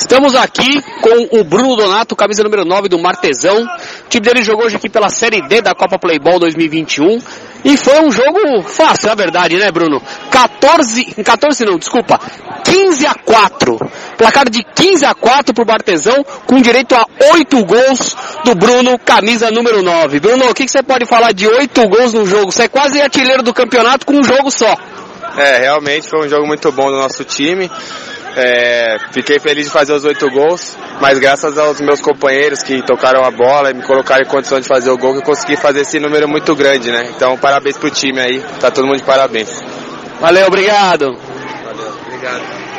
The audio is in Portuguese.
Estamos aqui com o Bruno Donato, camisa número 9 do Martesão. O time dele jogou hoje aqui pela Série D da Copa Playball 2021. E foi um jogo fácil, na verdade, né, Bruno? 14, 14 não, desculpa, 15 a 4. Placar de 15 a 4 pro Martesão, com direito a 8 gols do Bruno, camisa número 9. Bruno, o que, que você pode falar de 8 gols no jogo? Você é quase artilheiro do campeonato com um jogo só. É, realmente foi um jogo muito bom do nosso time. É, fiquei feliz de fazer os oito gols, mas graças aos meus companheiros que tocaram a bola e me colocaram em condição de fazer o gol, que eu consegui fazer esse número muito grande, né? Então parabéns pro time aí, tá todo mundo de parabéns. Valeu, obrigado. Valeu, obrigado.